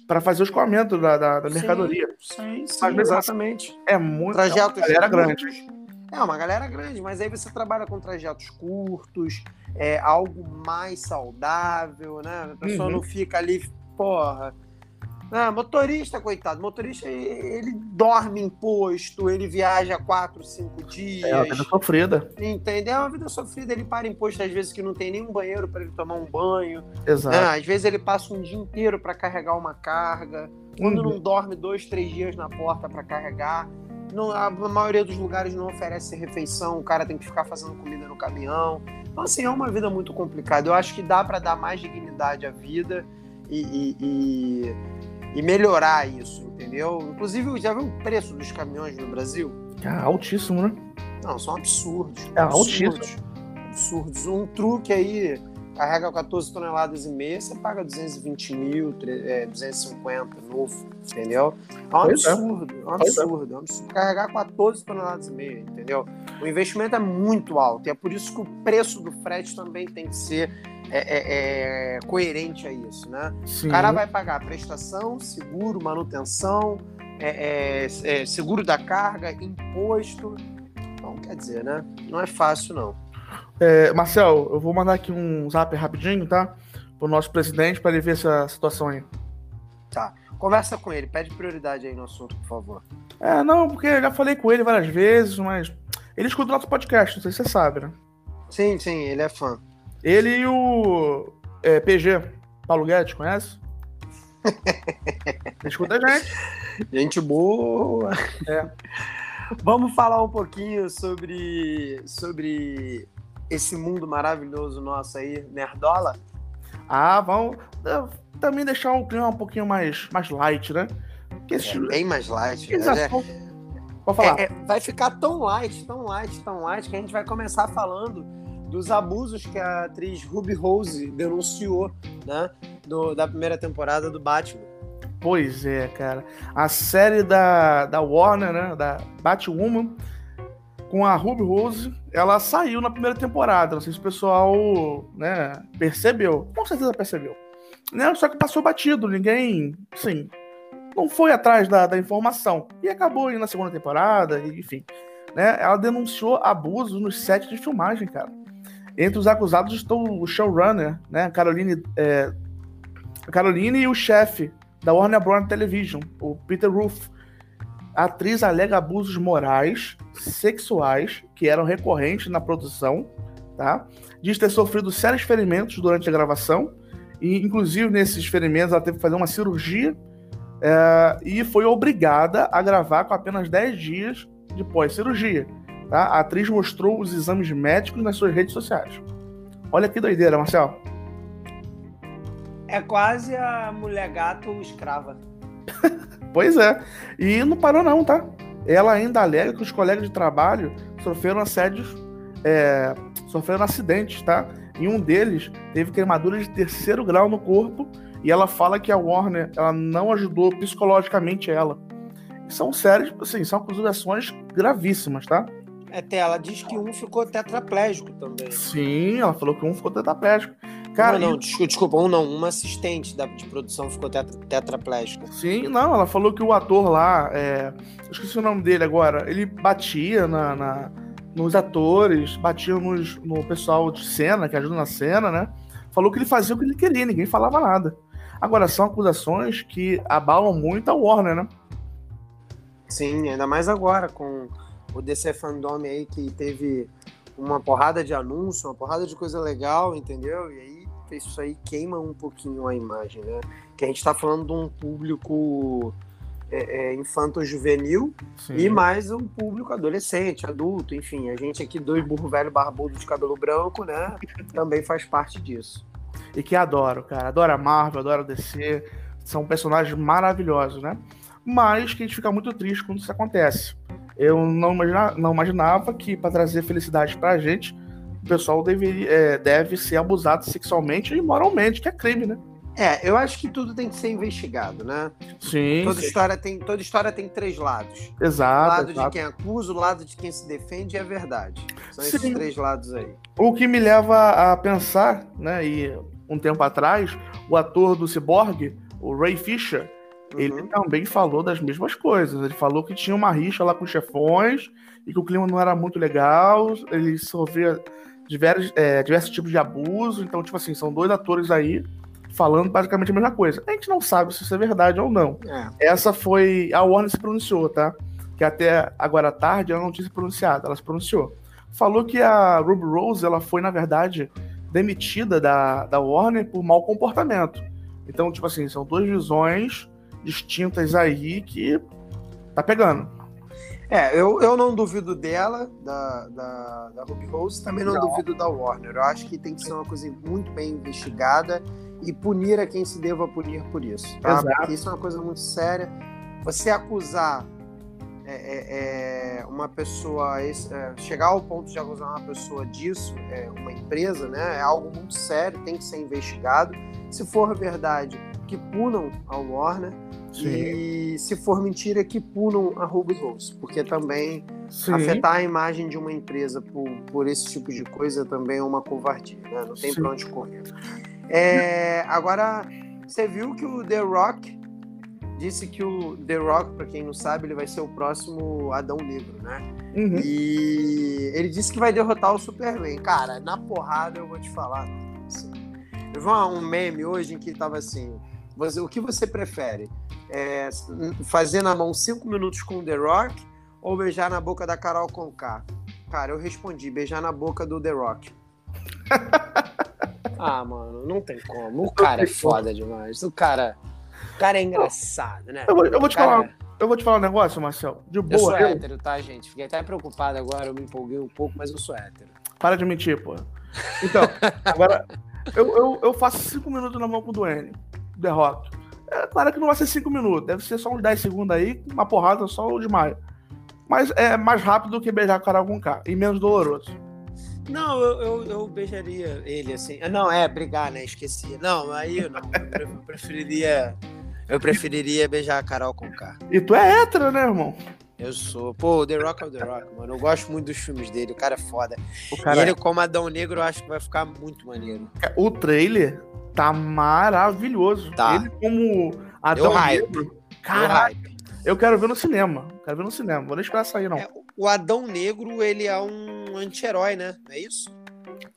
para fazer o escoamento da, da, da mercadoria. Sim, sim, sim exatamente. É muito trajetos é galera grande. É uma galera grande, mas aí você trabalha com trajetos curtos, é algo mais saudável, né? A pessoa uhum. não fica ali, porra, ah, motorista, coitado, motorista ele dorme em posto, ele viaja quatro, cinco dias. É uma vida sofrida. Entendeu? É uma vida sofrida. Ele para em posto às vezes que não tem nenhum banheiro para ele tomar um banho. Exato. Ah, às vezes ele passa um dia inteiro para carregar uma carga. Quando uhum. não dorme dois, três dias na porta para carregar. Não, a maioria dos lugares não oferece refeição, o cara tem que ficar fazendo comida no caminhão. Então, assim, é uma vida muito complicada. Eu acho que dá para dar mais dignidade à vida e, e, e e melhorar isso, entendeu? Inclusive, já viu o preço dos caminhões no Brasil? É altíssimo, né? Não, são absurdos. É absurdos, altíssimo. Absurdos. Um truque aí carrega 14 toneladas e meia, você paga 220 mil, 250 é, novo, entendeu? É um pois absurdo, é. é um absurdo, é um absurdo. Carregar 14 toneladas e meia, entendeu? O investimento é muito alto e é por isso que o preço do frete também tem que ser é, é, é coerente a isso, né? Sim. O cara vai pagar prestação, seguro, manutenção, é, é, seguro da carga, imposto. Então, quer dizer, né? Não é fácil, não. Marcel, eu vou mandar aqui um zap rapidinho, tá? Pro nosso presidente para ele ver essa situação aí. Tá. Conversa com ele, pede prioridade aí no assunto, por favor. É, não, porque eu já falei com ele várias vezes, mas ele escuta o nosso podcast, não sei se você sabe, né? Sim, sim, ele é fã. Ele e o é, PG, Paulo Guedes, conhece? Escuta a gente. Gente boa. É. Vamos falar um pouquinho sobre, sobre esse mundo maravilhoso nosso aí, Nerdola? Ah, vamos também deixar o clima um pouquinho mais, mais light, né? Esse... É bem mais light. Exato. É, Pode falar. É, é, vai ficar tão light, tão light, tão light, que a gente vai começar falando dos abusos que a atriz Ruby Rose denunciou, né? Do, da primeira temporada do Batman. Pois é, cara. A série da, da Warner, né? Da Batwoman, com a Ruby Rose, ela saiu na primeira temporada. Não sei se o pessoal né, percebeu. Com certeza percebeu. Né? Só que passou batido. Ninguém, assim, não foi atrás da, da informação. E acabou indo na segunda temporada, enfim. Né? Ela denunciou abusos nos sets de filmagem, cara. Entre os acusados estão o showrunner, né? Caroline, é, Caroline e o chefe da Warner Bros. Television, o Peter Roof. A atriz alega abusos morais, sexuais, que eram recorrentes na produção, tá? Diz ter sofrido sérios ferimentos durante a gravação, e inclusive nesses ferimentos ela teve que fazer uma cirurgia é, e foi obrigada a gravar com apenas 10 dias de pós-cirurgia. Tá? A atriz mostrou os exames médicos nas suas redes sociais. Olha que doideira, Marcel. É quase a mulher gato escrava. pois é. E não parou, não, tá? Ela ainda alega que os colegas de trabalho sofreram assédios, é, sofreram acidentes, tá? E um deles teve queimadura de terceiro grau no corpo e ela fala que a Warner ela não ajudou psicologicamente ela. São sérias, assim, são acusações gravíssimas, tá? Até ela diz que um ficou tetraplégico também. Sim, ela falou que um ficou tetraplégico. Cara, não, não, desculpa, desculpa, um não, uma assistente da, de produção ficou tetra, tetraplégica. Sim, não, ela falou que o ator lá, é, eu esqueci o nome dele agora, ele batia na, na nos atores, batia nos, no pessoal de cena, que ajuda na cena, né? Falou que ele fazia o que ele queria, ninguém falava nada. Agora, são acusações que abalam muito a Warner, né? Sim, ainda mais agora, com o DC Fandom aí que teve uma porrada de anúncio, uma porrada de coisa legal, entendeu? E aí isso aí queima um pouquinho a imagem, né? Que a gente tá falando de um público é, é, infanto-juvenil e mais um público adolescente, adulto, enfim. A gente aqui, dois burro velho barbudo de cabelo branco, né? Também faz parte disso e que adoro, cara. Adoro a Marvel, adoro a DC. São personagens maravilhosos, né? Mas que a gente fica muito triste quando isso acontece. Eu não, imagina, não imaginava que para trazer felicidade pra gente, o pessoal deve, é, deve ser abusado sexualmente e moralmente, que é crime, né? É, eu acho que tudo tem que ser investigado, né? Sim. Toda, sim. História, tem, toda história tem três lados. Exato. O lado exato. de quem acusa, o lado de quem se defende e a verdade. São Sim. esses três lados aí. O que me leva a pensar, né, e um tempo atrás, o ator do Cyborg, o Ray Fisher, Uhum. ele também falou das mesmas coisas. Ele falou que tinha uma rixa lá com chefões e que o clima não era muito legal, ele sofria diversos, é, diversos tipos de abuso. Então, tipo assim, são dois atores aí falando basicamente a mesma coisa. A gente não sabe se isso é verdade ou não. É. Essa foi. A Warner se pronunciou, tá? Que até agora à tarde ela não tinha se pronunciado, ela se pronunciou. Falou que a Ruby Rose ela foi, na verdade, demitida da, da Warner por mau comportamento. Então, tipo assim, são duas visões distintas aí que tá pegando. É, eu, eu não duvido dela, da, da, da Ruby Rose, também não, Não. duvido da Warner. Eu acho que tem que ser uma coisa muito bem investigada e punir a quem se deva punir por isso, tá? Exato. Porque isso é uma coisa muito séria. Você acusar é, é, é, uma pessoa, é, chegar ao ponto de acusar uma pessoa disso, é, uma empresa, né? É algo muito sério, tem que ser investigado. Se for verdade, que punam a Warner. E se for mentira, que punam a Ruby Rose, porque também Sim. afetar a imagem de uma empresa por, por esse tipo de coisa também é uma covardia, né? Não tem Sim. pra onde correr. É, agora, você viu que o The Rock disse que o The Rock, pra quem não sabe, ele vai ser o próximo Adão Negro, né? Uhum. E ele disse que vai derrotar o Superman. Cara, na porrada eu vou te falar. assim, Eu vi um meme hoje em que tava assim: você- o que você prefere? É, fazer na mão cinco minutos com o The Rock ou beijar na boca da Carol Conká? Cara, eu respondi: beijar na boca do The Rock. ah, mano, não tem como. O cara é foda demais. O cara, o cara é engraçado, né? Eu vou, eu vou te Cara, falar. eu vou te falar um negócio, Marcel. De boa. Eu sou eu- hétero, tá, gente? Fiquei até preocupado agora, eu me empolguei um pouco, mas eu sou hétero. Para de mentir, pô. Então, agora, eu, eu, eu faço cinco minutos na mão com o Duane. Derroto. É claro que não vai ser cinco minutos, deve ser só uns 10 segundos aí, uma porrada só o de maio. Mas é mais rápido do que beijar o cara com K e menos doloroso. Não, eu, eu, eu beijaria ele assim. Ah, Não, é, brigar, né? Esqueci. Não, aí eu não. Eu pre- eu preferiria. Eu preferiria beijar a Carol com K. E tu é hétero, né, irmão? Eu sou. Pô, o The Rock é o The Rock, mano. Eu gosto muito dos filmes dele, o cara é foda. O cara e ele, como Adão Negro, eu acho que vai ficar muito maneiro. O trailer tá maravilhoso. Tá. Ele como Adão hype. Negro. Hype. eu quero ver no cinema. Quero ver no cinema. Vou nem esperar sair, não. É, o Adão Negro, ele é um anti-herói, né? É isso?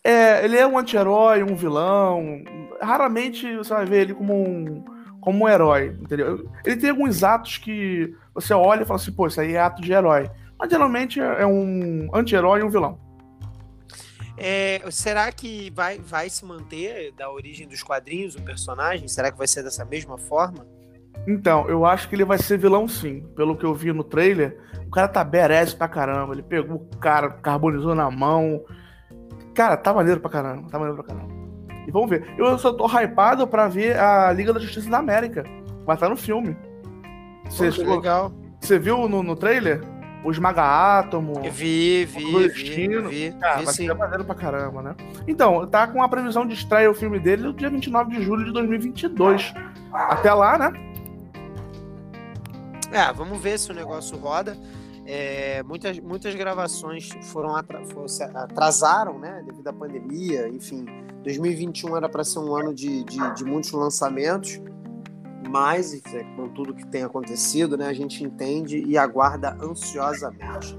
É, ele é um anti-herói, um vilão. Raramente você vai ver ele como um, como um herói, entendeu? Ele tem alguns atos que você olha e fala assim, pô, isso aí é ato de herói. Mas geralmente é um anti-herói e um vilão. É, será que vai, vai se manter da origem dos quadrinhos o personagem? Será que vai ser dessa mesma forma? Então, eu acho que ele vai ser vilão sim. Pelo que eu vi no trailer, o cara tá badass pra caramba. Ele pegou o cara, carbonizou na mão. Cara, tá maneiro pra caramba. Tá maneiro pra caramba. E vamos ver. Eu só tô hypado pra ver a Liga da Justiça da América. Vai estar no filme. Você, Pô, que legal. você viu no, no trailer? O Esmaga Átomo. Vi, vi, vi, destino. vi, Cara, vi vai sim. ser maneiro pra caramba, né? Então, tá com a previsão de estreia o filme dele no dia 29 de julho de 2022. Até lá, né? É, vamos ver se o negócio roda. É, muitas, muitas gravações foram atra- fo- se atrasaram, né? Devido à pandemia, enfim. 2021 era para ser um ano de, de, de muitos lançamentos, mas é, com tudo que tem acontecido, né? A gente entende e aguarda ansiosamente.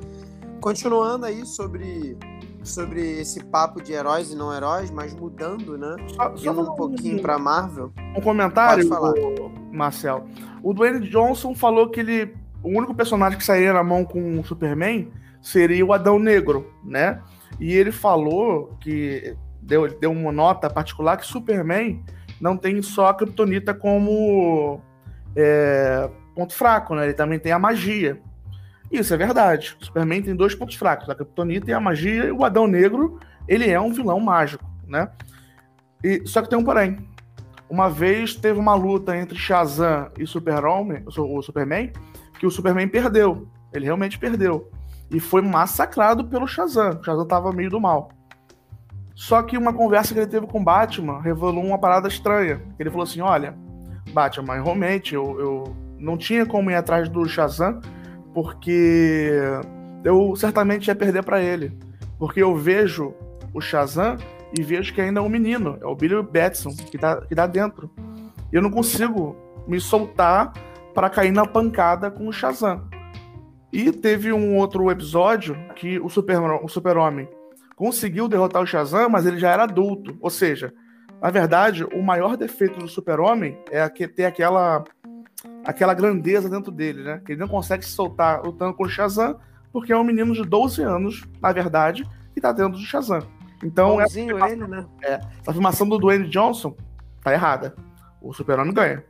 Continuando aí sobre, sobre esse papo de heróis e não heróis, mas mudando, né? Só, só um pouquinho para Marvel. um comentário, ô, Marcel. O Dwayne Johnson falou que ele, o único personagem que sairia na mão com o Superman seria o Adão Negro, né? E ele falou que deu, deu uma nota particular que Superman não tem só a Kryptonita como é, ponto fraco, né? Ele também tem a magia. Isso é verdade. O Superman tem dois pontos fracos, a Kryptonita e a magia. E o Adão Negro, ele é um vilão mágico, né? E, só que tem um porém. Uma vez teve uma luta entre Shazam e Super-Homem, o Superman, que o Superman perdeu. Ele realmente perdeu. E foi massacrado pelo Shazam. O Shazam tava meio do mal. Só que uma conversa que ele teve com o Batman revelou uma parada estranha. Ele falou assim: olha, Batman, realmente eu, eu não tinha como ir atrás do Shazam, porque eu certamente ia perder para ele. Porque eu vejo o Shazam e vejo que ainda é um menino, é o Billy Batson, que tá, que tá dentro. Eu não consigo me soltar para cair na pancada com o Shazam. E teve um outro episódio que o Super- o Super-Homem conseguiu derrotar o Shazam, mas ele já era adulto. Ou seja, na verdade, o maior defeito do Super-Homem é ter aquela, aquela grandeza dentro dele, né? Que ele não consegue se soltar lutando com o Shazam, porque é um menino de 12 anos, na verdade, que tá dentro do Shazam. Então, essa Bonzinho ele, né? essa afirmação do Dwayne Johnson tá errada. O Super-Homem ganha.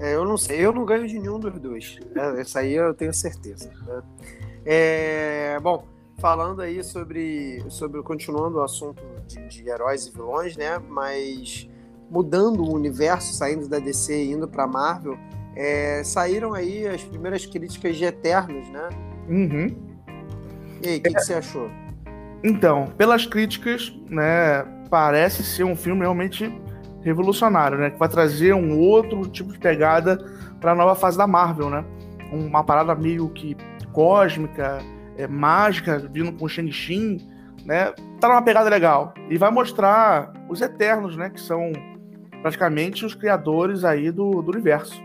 É, eu não sei, eu não ganho de nenhum dos dois. É, Essa aí eu tenho certeza. né? É, bom, falando aí sobre, sobre continuando o assunto de, de heróis e vilões, né? Mas mudando o universo, saindo da DC e indo para Marvel, é, saíram aí as primeiras críticas de Eternos, né? Uhum. E aí, o que, que você achou? Então, pelas críticas, né, parece ser um filme realmente revolucionário, né, que vai trazer um outro tipo de pegada para a nova fase da Marvel, né? Uma parada meio que cósmica, é, mágica, vindo com Shang-Chi, né? Tá numa pegada legal e vai mostrar os Eternos, né, que são praticamente os criadores aí do, do universo.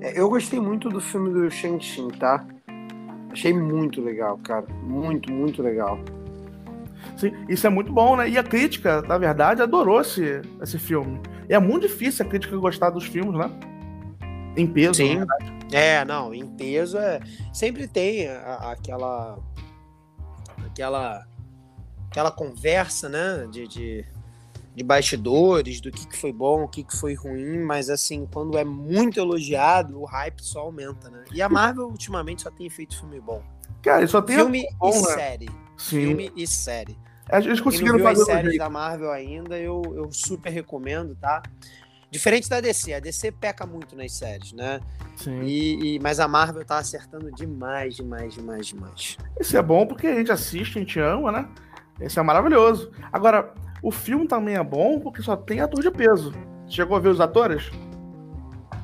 É, eu gostei muito do filme do Shang-Chi, tá? Achei muito legal, cara. Muito, muito legal. Sim, isso é muito bom, né? E a crítica, na verdade, adorou esse, esse filme. E é muito difícil a crítica gostar dos filmes, né? Em peso. Sim. né? É, não, em peso é. Sempre tem a- aquela. Aquela. Aquela conversa, né? De. de- de bastidores, do que, que foi bom, o que, que foi ruim, mas assim, quando é muito elogiado, o hype só aumenta, né? E a Marvel ultimamente só tem feito filme bom. Cara, só tem filme bom, e né? série. Sim. Filme e série. Eles conseguiram Quem não viu fazer as séries da Marvel ainda, eu, eu super recomendo, tá? Diferente da DC, a DC peca muito nas séries, né? Sim. E, e- mas a Marvel tá acertando demais, demais, demais, demais. Esse é bom porque a gente assiste, a gente ama, né? Esse é maravilhoso. Agora, o filme também é bom porque só tem ator de peso. Chegou a ver os atores?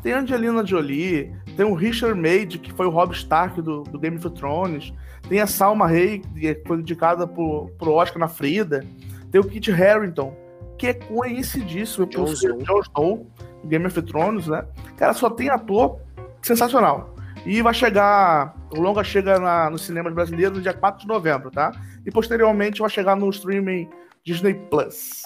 Tem Angelina Jolie, tem o Richard Made, que foi o Rob Stark do, do Game of Thrones, tem a Salma Hayek, que foi indicada pro, pro Oscar na Frida, tem o Kit Harington, que é conhecidíssimo por ser Snow. Jon Snow, do Game of Thrones, né? Cara, só tem ator sensacional. E vai chegar. O longa chega na, nos cinemas brasileiros no dia 4 de novembro, tá? E posteriormente vai chegar no streaming Disney Plus.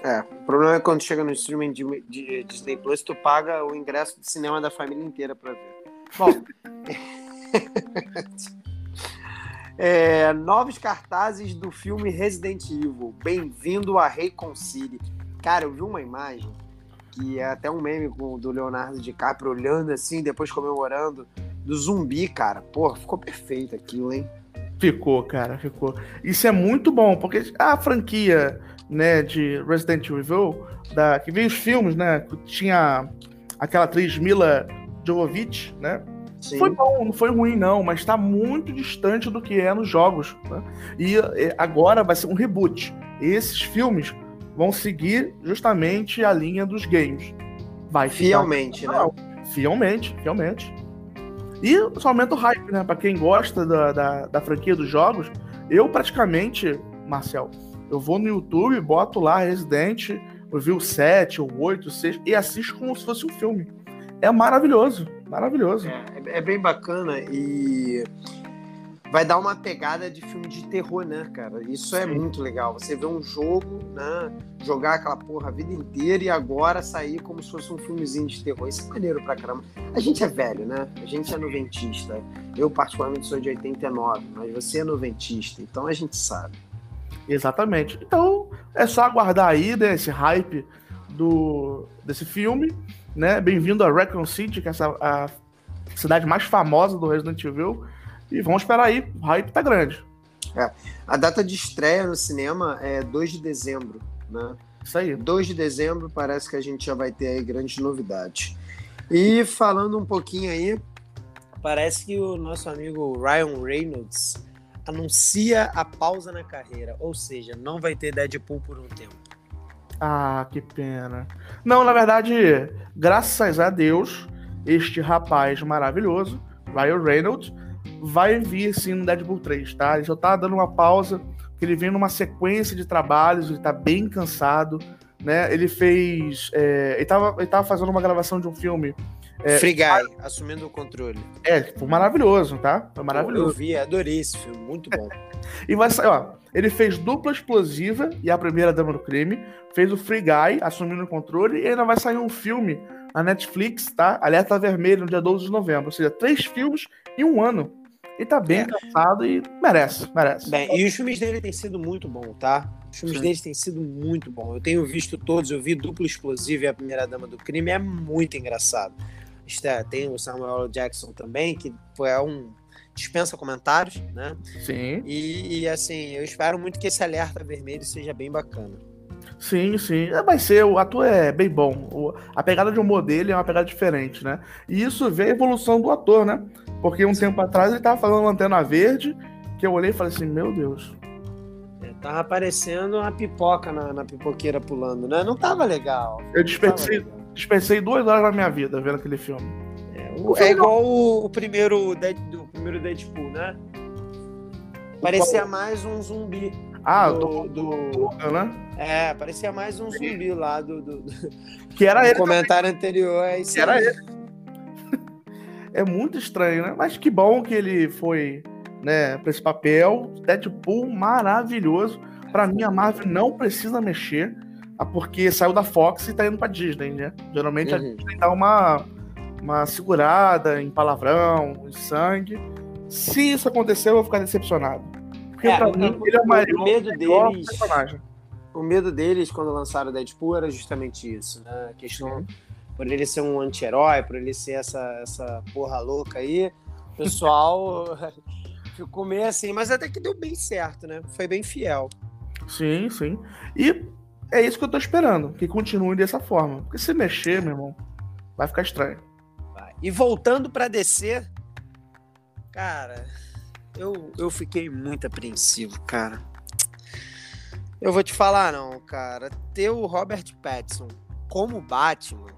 É, o problema é quando chega no streaming de, de Disney Plus, tu paga o ingresso de cinema da família inteira pra ver. Bom. É, novos cartazes do filme Resident Evil. Bem-vindo a Reconcile. Cara, eu vi uma imagem que é até um meme com- do Leonardo DiCaprio olhando assim, depois comemorando, do zumbi, cara. Pô, ficou perfeito aquilo, hein? Ficou, cara, ficou. Isso é muito bom, porque a franquia, né, de Resident Evil, da, que veio os filmes, né, tinha aquela atriz Mila Jovovich, né, Sim. Foi bom, não foi ruim, não, mas tá muito distante do que é nos jogos. né? E é, agora vai ser um reboot. Esses filmes vão seguir justamente a linha dos games. Vai Fielmente, né? Fielmente, fielmente. E só aumenta o hype, né? Pra quem gosta da, da, da franquia dos jogos, eu praticamente, Marcel, eu vou no YouTube, boto lá Resident, eu vi o 7, o 8, o 6 e assisto como se fosse um filme. É maravilhoso, maravilhoso. É, é bem bacana e vai dar uma pegada de filme de terror, né, cara? Isso é muito legal. Você vê um jogo, né? Jogar aquela porra a vida inteira e agora sair como se fosse um filmezinho de terror. Isso é maneiro pra caramba. A gente é velho, né? A gente é noventista. Eu, particularmente, sou de 89, mas você é noventista, então a gente sabe. Exatamente. Então, é só aguardar aí, né, esse hype do, desse filme, né? Bem-vindo a Raccoon City, que é essa, a cidade mais famosa do Resident Evil. E vamos esperar aí, o hype tá grande. A data de estreia no cinema é 2 de dezembro, né? Isso aí. 2 de dezembro parece que a gente já vai ter aí grandes novidades. E falando um pouquinho aí, parece que o nosso amigo Ryan Reynolds anuncia a pausa na carreira, ou seja, não vai ter Deadpool por um tempo. Ah, que pena. Não, na verdade, graças a Deus, este rapaz maravilhoso, Ryan Reynolds, vai vir sim no Deadpool 3, tá? Ele só tá dando uma pausa, porque ele vem numa sequência de trabalhos, ele tá bem cansado, né? Ele fez. é, ele, tava, ele tava fazendo uma gravação de um filme. É, Free Guy, assumindo o controle. É, foi maravilhoso, tá? Foi Eu maravilhoso. vi, adorei esse filme, muito bom. E vai sair, ó. Ele fez dupla explosiva e a primeira dama do crime. Fez o Free Guy, assumindo o controle. E ainda vai sair um filme na Netflix, tá? Alerta Vermelho, no dia 12 de novembro. Ou seja, três filmes em um ano. Ele tá bem É. cansado e merece, merece. Bem, e os filmes dele têm sido muito bons, tá? Os filmes Sim. dele têm sido muito bons. Eu tenho visto todos, eu vi Duplo Explosivo e A Primeira Dama do Crime, é muito engraçado. Tem o Samuel. Jackson também, que é um. dispensa comentários, né? Sim, E, e, assim, eu espero muito que esse alerta vermelho seja bem bacana. sim, sim. É, Vai ser, o ator é bem bom. O- a pegada de humor dele é uma pegada diferente, né? E isso vê a evolução do ator, né? Porque um tempo atrás ele tava fazendo Lanterna Verde, que eu olhei e falei assim, meu Deus. É, tava aparecendo uma pipoca na, na pipoqueira pulando, né? Não tava legal. Eu Não desperdicei duas horas da minha vida vendo aquele filme. É, o- é igual o, o primeiro, Dead, do primeiro Deadpool, né? Parecia mais um zumbi. Ah, do, do, do- né? É, parecia mais um zumbi lá do, do, do Que era ele. comentário anterior. É isso Que era aí. É muito estranho, né? Mas que bom que ele foi, né, pra esse papel. Deadpool maravilhoso. Pra mim, a Marvel não precisa mexer, porque saiu da Fox e tá indo pra Disney, né? Geralmente a Uhum. Disney dá uma, uma segurada em palavrão, em sangue. Se isso acontecer, eu vou ficar decepcionado. Porque É, pra o- mim, ele é o maior, medo deles- personagem. o medo deles quando lançaram o Deadpool era justamente isso, né? A questão Sim. por ele ser um anti-herói, por ele ser essa, essa porra louca aí, o pessoal ficou meio assim, mas até que deu bem certo, né? Foi bem fiel. Sim, sim. E é isso que eu tô esperando, que continue dessa forma. Porque se mexer, meu irmão, vai ficar estranho. E voltando para descer, cara, eu, eu fiquei muito apreensivo, cara. Eu vou te falar, não, cara. Ter o Robert Pattinson como Batman,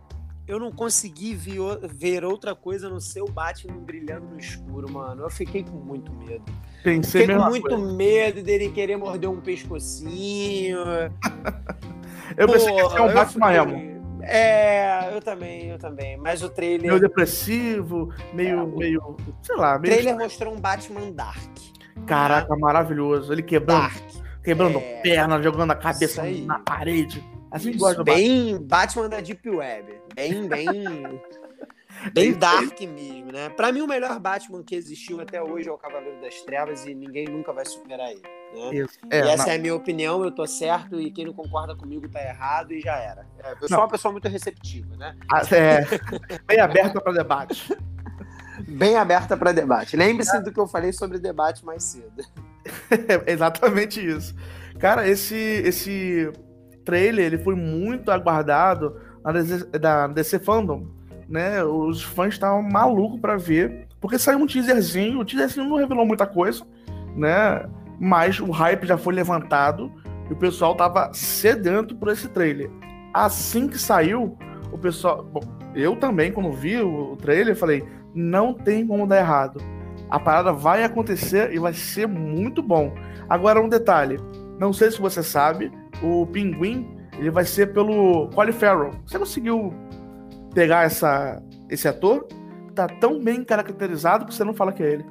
eu não consegui ver, outra coisa no seu Batman brilhando no escuro, mano. Eu fiquei com muito medo. Pensei fiquei com muito coisa. medo dele querer morder um pescocinho. eu Pô, pensei que ia ser um Batman fiquei... É, eu também, eu também. Mas o trailer. Meio depressivo, meio. É, meio sei lá. Meio... O trailer mostrou um Batman Dark. Caraca, maravilhoso. Ele quebrando. Dark quebrando é... perna, jogando a cabeça na parede. Assim gosta Bem Batman da Deep Web. Bem, bem. bem dark mesmo, né? Pra mim, o melhor Batman que existiu até hoje é o Cavaleiro das Trevas e ninguém nunca vai superar ele. Né? É, e essa não. é a minha opinião, eu tô certo e quem não concorda comigo tá errado e já era. É, eu sou uma pessoa muito receptiva, né? Ah, é, bem aberta para debate. Bem aberta para debate. Lembre-se é. do que eu falei sobre debate mais cedo. Exatamente isso. Cara, esse, esse trailer ele foi muito aguardado na DC, da DC Fandom. Né? Os fãs estavam malucos para ver, porque saiu um teaserzinho. O teaserzinho não revelou muita coisa, né? Mas o hype já foi levantado e o pessoal tava sedento por esse trailer. Assim que saiu, o pessoal. Bom, eu também, quando vi o trailer, falei: não tem como dar errado a parada vai acontecer e vai ser muito bom. Agora, um detalhe: não sei se você sabe, o Pinguim ele vai ser pelo Colin Farrell. Você conseguiu pegar essa, esse ator? Tá tão bem caracterizado que você não fala que é ele.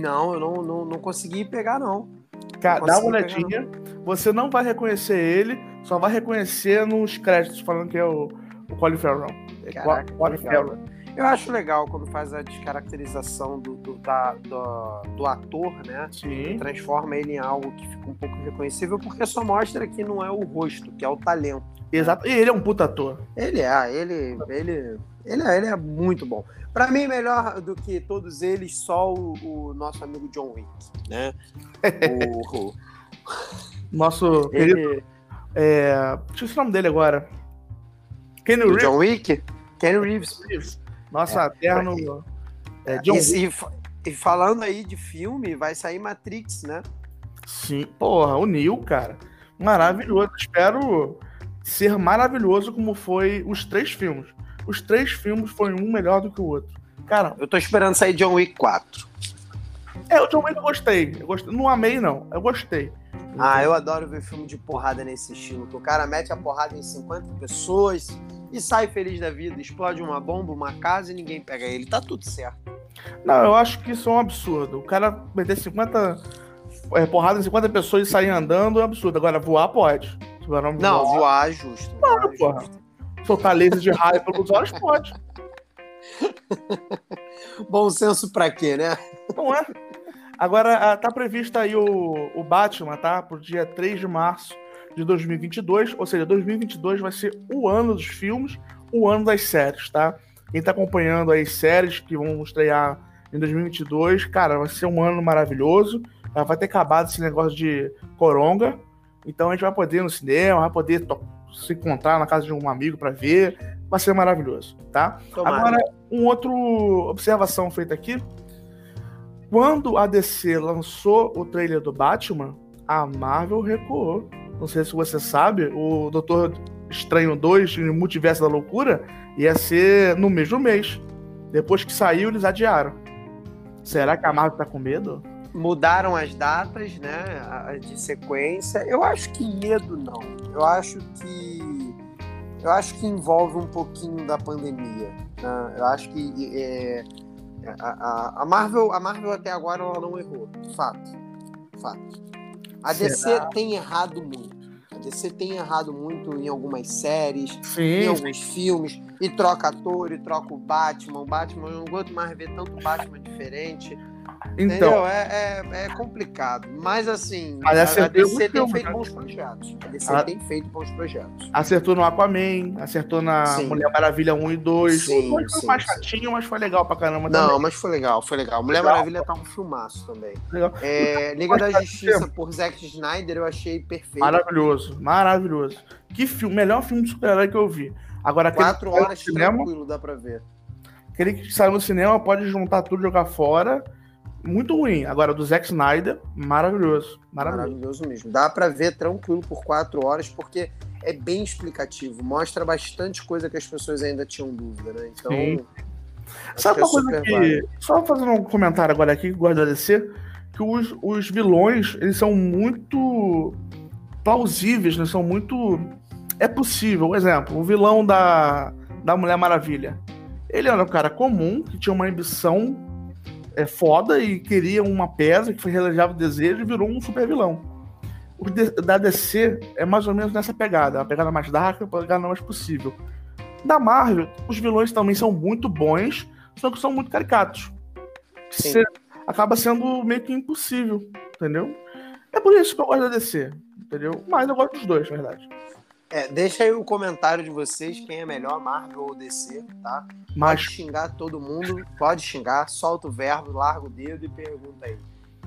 Não, eu não, não, não consegui pegar, não. Cara, não dá uma olhadinha. Não. Você não vai reconhecer ele, só vai reconhecer nos créditos falando que é o, o Colin Farrell. É Caraca, Colin Farrell. Eu acho legal quando faz a descaracterização do, do, da, do, do ator, né? Sim. Transforma ele em algo que fica um pouco reconhecível, porque só mostra que não é o rosto, que é o talento. Exato. E ele é um puta ator. Ele é, ele, ele, ele, é, ele é muito bom. Para mim, melhor do que todos eles, só o, o nosso amigo John Wick, né? o, o... Nosso ele... querido. É... Deixa eu ver o nome dele agora. Kenny Reeves. John Wick? Kenny Reeves. Nossa, é, eterno. É, John e, e, falando aí de filme, vai sair Matrix, né? Sim, porra, o Neil, cara. Maravilhoso. Espero ser maravilhoso como foi os três filmes. Os três filmes foram um melhor do que o outro. Cara. Eu tô esperando sair John Wick 4. É, o John Wick eu gostei. Eu gostei. Não amei, não. Eu gostei. Ah, eu adoro ver filme de porrada nesse estilo. Que o cara mete a porrada em 50 pessoas e sai feliz da vida. Explode uma bomba, uma casa e ninguém pega ele. Tá tudo certo. Não, eu acho que isso é um absurdo. O cara meter 50 é, porrada em 50 pessoas e sair andando é um absurdo. Agora, voar pode. Não, voar, voar é justo. Claro, é porra. Justo. Soltar laser de raio pelos olhos pode. Bom senso pra quê, né? Não é? Agora, tá previsto aí o, o Batman, tá? Pro dia 3 de março de 2022, ou seja, 2022 vai ser o ano dos filmes, o ano das séries, tá? Quem tá acompanhando as séries que vão estrear em 2022, cara, vai ser um ano maravilhoso. Vai ter acabado esse negócio de coronga, então a gente vai poder ir no cinema, vai poder se encontrar na casa de um amigo para ver, vai ser maravilhoso, tá? Tomara. Agora, um outro observação feita aqui. Quando a DC lançou o trailer do Batman, a Marvel recuou não sei se você sabe, o Doutor Estranho 2, o Multiverso da Loucura, ia ser no mesmo mês. Depois que saiu, eles adiaram. Será que a Marvel tá com medo? Mudaram as datas, né? De sequência. Eu acho que medo não. Eu acho que. Eu acho que envolve um pouquinho da pandemia. Né? Eu acho que é, a, a, a, Marvel, a Marvel até agora ela não errou. Fato. Fato. A Será? DC tem errado muito. A DC tem errado muito em algumas séries, Sim. em alguns filmes, e troca ator, e troca o Batman. O Batman, eu não aguento mais ver tanto Batman diferente. Então, é, é, é, complicado. Mas assim, Mas a, a DC tem feito né? bons projetos. A DC a... tem feito bons projetos. Acertou no Aquaman, acertou na sim. Mulher Maravilha 1 e 2. Sim, foi sim, mais chatinho, mas foi legal pra caramba Não, também. mas foi legal, foi legal. Mulher legal. Maravilha tá um filmaço também. Legal. É, Liga da Justiça por Zack Snyder eu achei perfeito. Maravilhoso, maravilhoso. Que filme, melhor filme de super-herói que eu vi. Agora, Quatro horas cinema, tranquilo, dá pra ver. Aquele que saiu no cinema pode juntar tudo e jogar fora muito ruim. Agora, do Zack Snyder, maravilhoso. Maravilhoso, maravilhoso mesmo. Dá para ver tranquilo por quatro horas, porque é bem explicativo. Mostra bastante coisa que as pessoas ainda tinham dúvida, né? Então. Sim. Sabe uma é coisa que. Válido. Só fazendo um comentário agora aqui, que gosto da DC, que os, os vilões, eles são muito plausíveis, né? São muito. É possível. Por exemplo, o vilão da, da Mulher Maravilha. Ele era um cara comum, que tinha uma ambição é foda e queria uma peça que foi realizava o desejo e virou um super vilão. O da DC é mais ou menos nessa pegada, a pegada mais dark, a pegada mais possível. Da Marvel, os vilões também são muito bons, só que são muito caricatos. Você acaba sendo meio que impossível, entendeu? É por isso que eu gosto da DC, entendeu? Mas eu gosto dos dois, na verdade. É, deixa aí o comentário de vocês, quem é melhor, Marvel ou DC, tá? Mas... Pode xingar todo mundo, pode xingar, solta o verbo, larga o dedo e pergunta aí.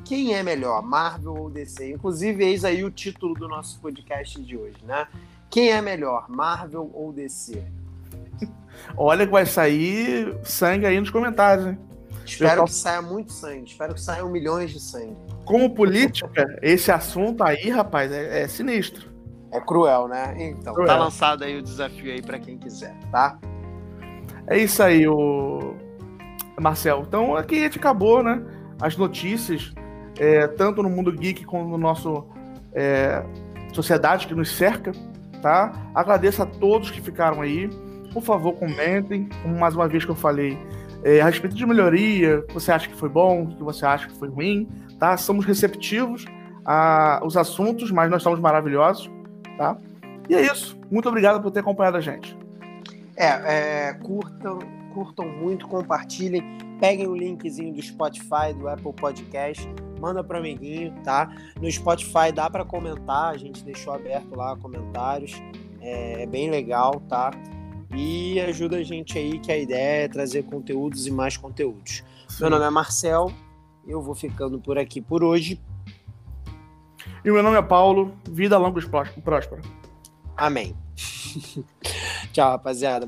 Quem é melhor, Marvel ou DC? Inclusive, eis aí o título do nosso podcast de hoje, né? Quem é melhor, Marvel ou DC? Olha que vai sair sangue aí nos comentários, hein? Espero que saia muito sangue, espero que saiam milhões de sangue. Como política, esse assunto aí, rapaz, é, é sinistro. É cruel, né? Então, cruel. tá lançado aí o desafio aí para quem quiser, tá? É isso aí, o Marcel. Então aqui a gente acabou, né? As notícias, é, tanto no mundo geek como no nosso é, sociedade que nos cerca, tá? Agradeço a todos que ficaram aí. Por favor, comentem, como mais uma vez que eu falei, é, a respeito de melhoria, o que você acha que foi bom, o que você acha que foi ruim, tá? Somos receptivos aos assuntos, mas nós somos maravilhosos tá? E é isso. Muito obrigado por ter acompanhado a gente. É, é curtam, curtam muito, compartilhem, peguem o linkzinho do Spotify, do Apple Podcast, manda para amiguinho, tá? No Spotify dá para comentar, a gente deixou aberto lá comentários, é, é bem legal, tá? E ajuda a gente aí, que a ideia é trazer conteúdos e mais conteúdos. Sim. Meu nome é Marcel, eu vou ficando por aqui por hoje. E o meu nome é Paulo. Vida longa e próspera. Amém. Tchau, rapaziada.